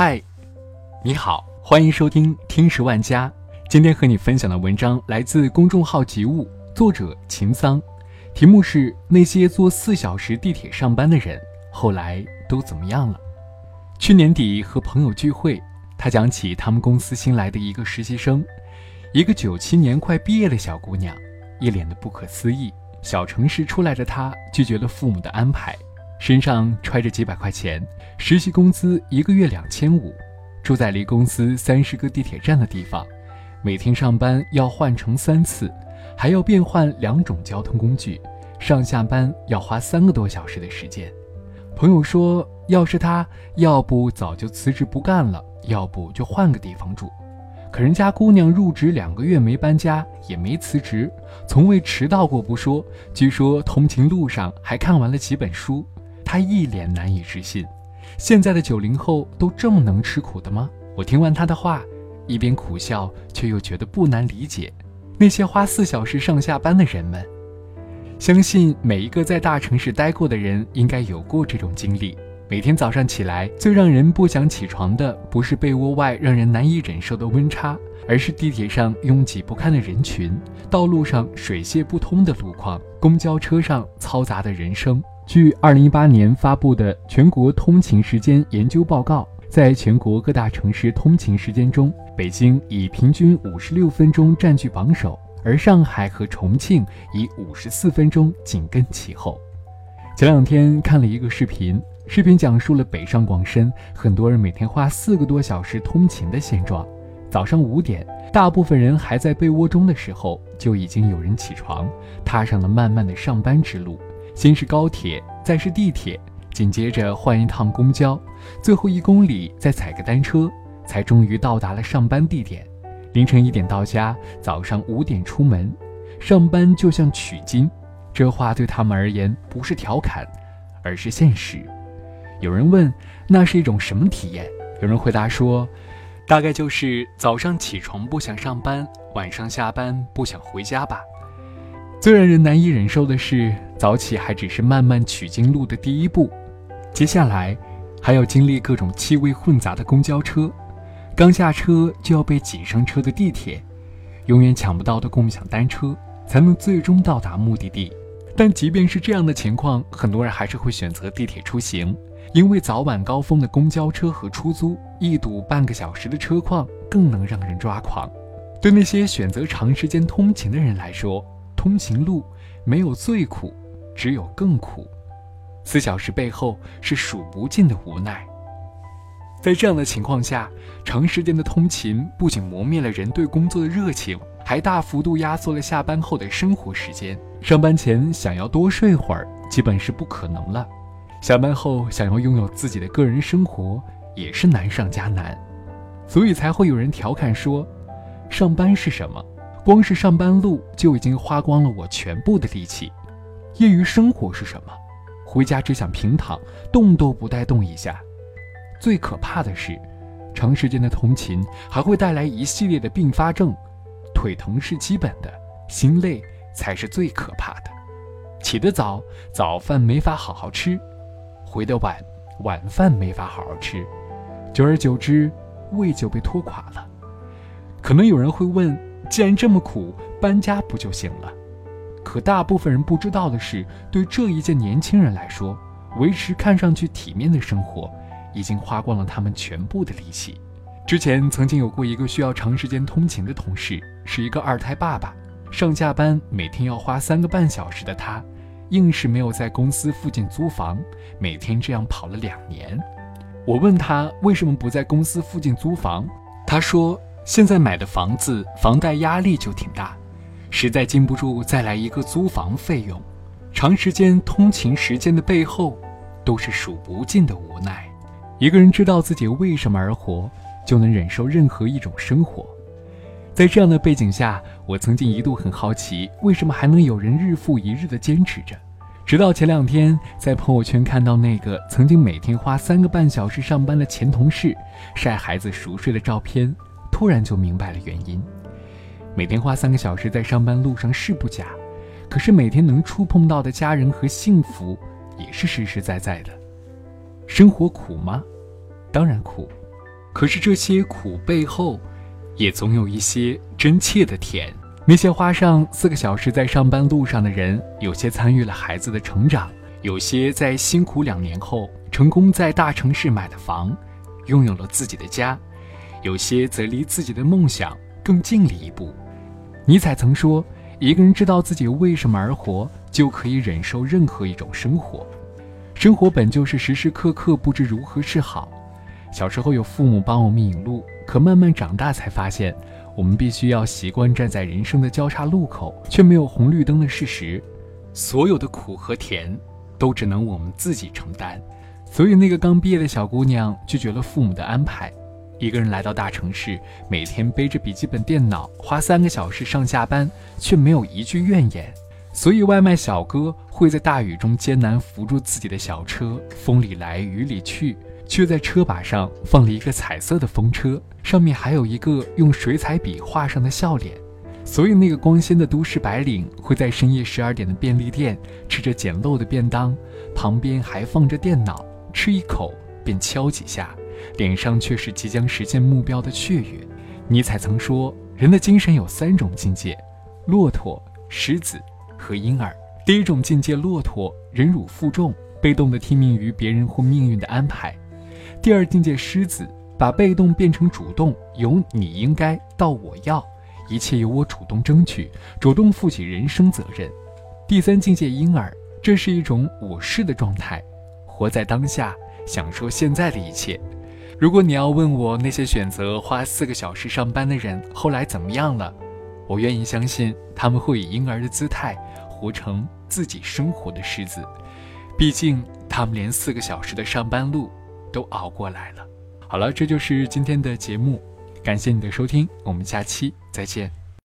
嗨，你好，欢迎收听听十万家。今天和你分享的文章来自公众号“吉物”，作者秦桑，题目是那些坐四小时地铁上班的人后来都怎么样了。去年底和朋友聚会，他讲起他们公司新来的一个实习生，一个九七年快毕业的小姑娘，一脸的不可思议。小城市出来的她拒绝了父母的安排。身上揣着几百块钱，实习工资一个月两千五，住在离公司三十个地铁站的地方，每天上班要换乘三次，还要变换两种交通工具，上下班要花三个多小时的时间。朋友说，要是他，要不早就辞职不干了，要不就换个地方住。可人家姑娘入职两个月没搬家，也没辞职，从未迟到过不说，据说通勤路上还看完了几本书。他一脸难以置信，现在的九零后都这么能吃苦的吗？我听完他的话，一边苦笑，却又觉得不难理解。那些花四小时上下班的人们，相信每一个在大城市待过的人，应该有过这种经历。每天早上起来，最让人不想起床的，不是被窝外让人难以忍受的温差，而是地铁上拥挤不堪的人群，道路上水泄不通的路况，公交车上嘈杂的人声。据二零一八年发布的全国通勤时间研究报告，在全国各大城市通勤时间中，北京以平均五十六分钟占据榜首，而上海和重庆以五十四分钟紧跟其后。前两天看了一个视频，视频讲述了北上广深很多人每天花四个多小时通勤的现状。早上五点，大部分人还在被窝中的时候，就已经有人起床，踏上了漫漫的上班之路。先是高铁，再是地铁，紧接着换一趟公交，最后一公里再踩个单车，才终于到达了上班地点。凌晨一点到家，早上五点出门，上班就像取经。这话对他们而言不是调侃，而是现实。有人问，那是一种什么体验？有人回答说，大概就是早上起床不想上班，晚上下班不想回家吧。最让人难以忍受的是，早起还只是漫漫取经路的第一步，接下来还要经历各种气味混杂的公交车，刚下车就要被挤上车的地铁，永远抢不到的共享单车，才能最终到达目的地。但即便是这样的情况，很多人还是会选择地铁出行，因为早晚高峰的公交车和出租一堵半个小时的车况更能让人抓狂。对那些选择长时间通勤的人来说，通勤路没有最苦，只有更苦。四小时背后是数不尽的无奈。在这样的情况下，长时间的通勤不仅磨灭了人对工作的热情，还大幅度压缩了下班后的生活时间。上班前想要多睡会儿，基本是不可能了；下班后想要拥有自己的个人生活，也是难上加难。所以才会有人调侃说：“上班是什么？”光是上班路就已经花光了我全部的力气，业余生活是什么？回家只想平躺，动都不带动一下。最可怕的是，长时间的通勤还会带来一系列的并发症，腿疼是基本的，心累才是最可怕的。起得早，早饭没法好好吃；回得晚，晚饭没法好好吃。久而久之，胃就被拖垮了。可能有人会问。既然这么苦，搬家不就行了？可大部分人不知道的是，对这一届年轻人来说，维持看上去体面的生活，已经花光了他们全部的力气。之前曾经有过一个需要长时间通勤的同事，是一个二胎爸爸，上下班每天要花三个半小时的他，硬是没有在公司附近租房，每天这样跑了两年。我问他为什么不在公司附近租房，他说。现在买的房子，房贷压力就挺大，实在禁不住再来一个租房费用。长时间通勤时间的背后，都是数不尽的无奈。一个人知道自己为什么而活，就能忍受任何一种生活。在这样的背景下，我曾经一度很好奇，为什么还能有人日复一日的坚持着。直到前两天，在朋友圈看到那个曾经每天花三个半小时上班的前同事晒孩子熟睡的照片。突然就明白了原因，每天花三个小时在上班路上是不假，可是每天能触碰到的家人和幸福也是实实在在的。生活苦吗？当然苦，可是这些苦背后，也总有一些真切的甜。那些花上四个小时在上班路上的人，有些参与了孩子的成长，有些在辛苦两年后成功在大城市买了房，拥有了自己的家，有些则离自己的梦想更近了一步。尼采曾说：“一个人知道自己为什么而活，就可以忍受任何一种生活。生活本就是时时刻刻不知如何是好。小时候有父母帮我们引路，可慢慢长大才发现。”我们必须要习惯站在人生的交叉路口，却没有红绿灯的事实。所有的苦和甜，都只能我们自己承担。所以，那个刚毕业的小姑娘拒绝了父母的安排，一个人来到大城市，每天背着笔记本电脑，花三个小时上下班，却没有一句怨言。所以，外卖小哥会在大雨中艰难扶住自己的小车，风里来雨里去。却在车把上放了一个彩色的风车，上面还有一个用水彩笔画上的笑脸。所以，那个光鲜的都市白领会在深夜十二点的便利店吃着简陋的便当，旁边还放着电脑，吃一口便敲几下，脸上却是即将实现目标的雀跃。尼采曾说，人的精神有三种境界：骆驼、狮子和婴儿。第一种境界，骆驼忍辱负重，被动地听命于别人或命运的安排。第二境界狮子把被动变成主动，由你应该到我要，一切由我主动争取，主动负起人生责任。第三境界婴儿，这是一种我是的状态，活在当下，享受现在的一切。如果你要问我那些选择花四个小时上班的人后来怎么样了，我愿意相信他们会以婴儿的姿态活成自己生活的狮子，毕竟他们连四个小时的上班路。都熬过来了。好了，这就是今天的节目，感谢你的收听，我们下期再见。